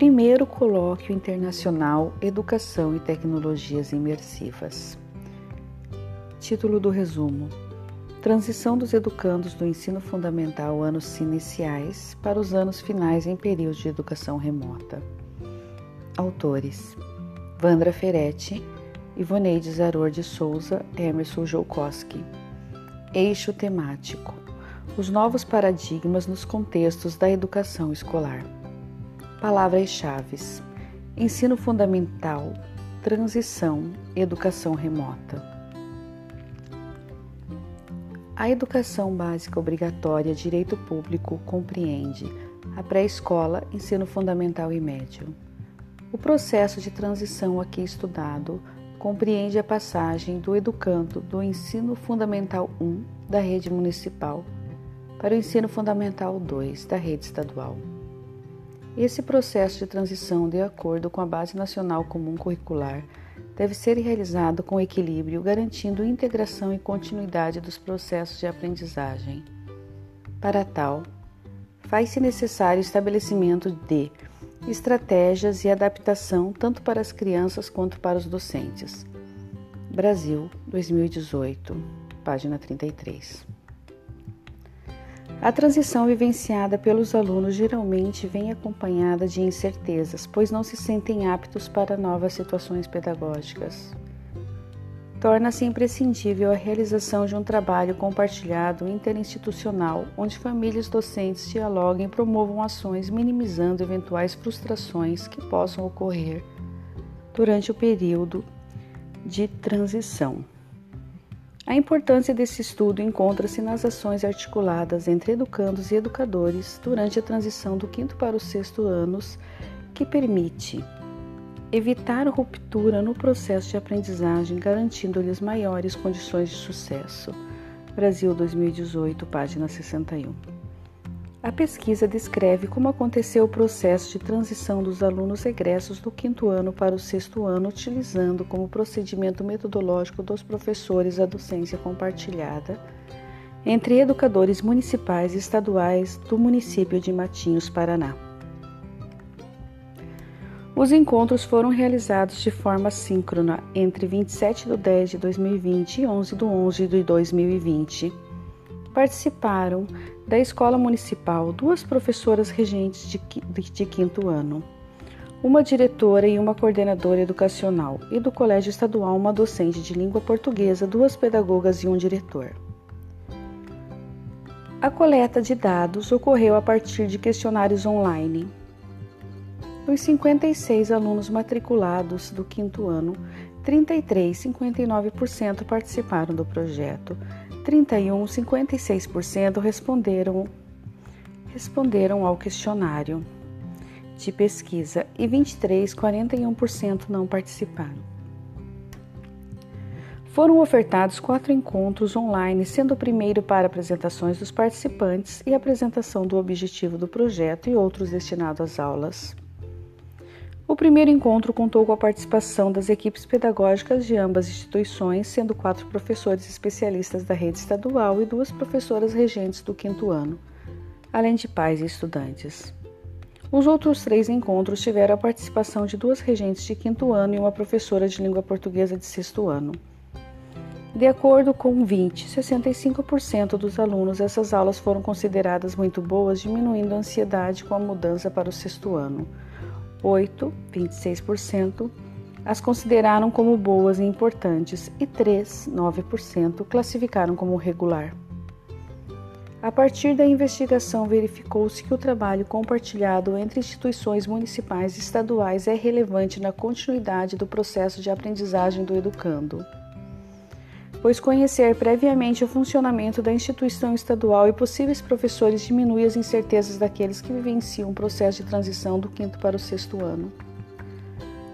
Primeiro Colóquio Internacional Educação e Tecnologias Imersivas. Título do resumo: Transição dos educandos do ensino fundamental anos iniciais para os anos finais em período de educação remota. Autores: Vandra Ferretti, Ivoneide Zaror de Souza, Emerson Joukowski. Eixo temático: Os novos paradigmas nos contextos da educação escolar. Palavras-chave: ensino fundamental, transição, educação remota. A educação básica obrigatória, direito público, compreende a pré-escola, ensino fundamental e médio. O processo de transição aqui estudado compreende a passagem do educando do ensino fundamental 1 da rede municipal para o ensino fundamental 2 da rede estadual. Esse processo de transição, de acordo com a Base Nacional Comum Curricular, deve ser realizado com equilíbrio, garantindo integração e continuidade dos processos de aprendizagem. Para tal, faz-se necessário estabelecimento de estratégias e adaptação tanto para as crianças quanto para os docentes. Brasil, 2018, página 33. A transição vivenciada pelos alunos geralmente vem acompanhada de incertezas, pois não se sentem aptos para novas situações pedagógicas. Torna-se imprescindível a realização de um trabalho compartilhado interinstitucional, onde famílias docentes dialoguem e promovam ações minimizando eventuais frustrações que possam ocorrer durante o período de transição. A importância desse estudo encontra-se nas ações articuladas entre educandos e educadores durante a transição do quinto para o sexto anos, que permite evitar ruptura no processo de aprendizagem, garantindo-lhes maiores condições de sucesso. Brasil 2018, página 61. A pesquisa descreve como aconteceu o processo de transição dos alunos egressos do quinto ano para o sexto ano, utilizando como procedimento metodológico dos professores a docência compartilhada entre educadores municipais e estaduais do município de Matinhos, Paraná. Os encontros foram realizados de forma síncrona entre 27 de 10 de 2020 e 11 de 11 de 2020. Participaram da Escola Municipal duas professoras regentes de, quinto ano, uma diretora e uma coordenadora educacional, e do Colégio Estadual uma docente de língua portuguesa, duas pedagogas e um diretor. A coleta de dados ocorreu a partir de questionários online. Dos 56 alunos matriculados do quinto ano, 33, 59% participaram do projeto, 31, 56% responderam, responderam ao questionário de pesquisa e 23, 41% não participaram. Foram ofertados quatro encontros online, sendo o primeiro para apresentações dos participantes e apresentação do objetivo do projeto e outros destinados às aulas. O primeiro encontro contou com a participação das equipes pedagógicas de ambas instituições, sendo quatro professores especialistas da rede estadual e duas professoras regentes do quinto ano, além de pais e estudantes. Os outros três encontros tiveram a participação de duas regentes de quinto ano e uma professora de língua portuguesa de sexto ano. De acordo com 20, 65% dos alunos, essas aulas foram consideradas muito boas, diminuindo a ansiedade com a mudança para o sexto ano. 8, 26%, as consideraram como boas e importantes e 3, 9%, classificaram como regular. A partir da investigação, verificou-se que o trabalho compartilhado entre instituições municipais e estaduais é relevante na continuidade do processo de aprendizagem do educando pois conhecer previamente o funcionamento da instituição estadual e possíveis professores diminui as incertezas daqueles que vivenciam o processo de transição do quinto para o sexto ano.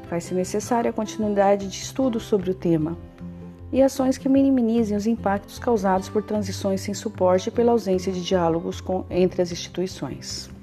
Faz-se necessária a continuidade de estudos sobre o tema e ações que minimizem os impactos causados por transições sem suporte e pela ausência de diálogos com, entre as instituições.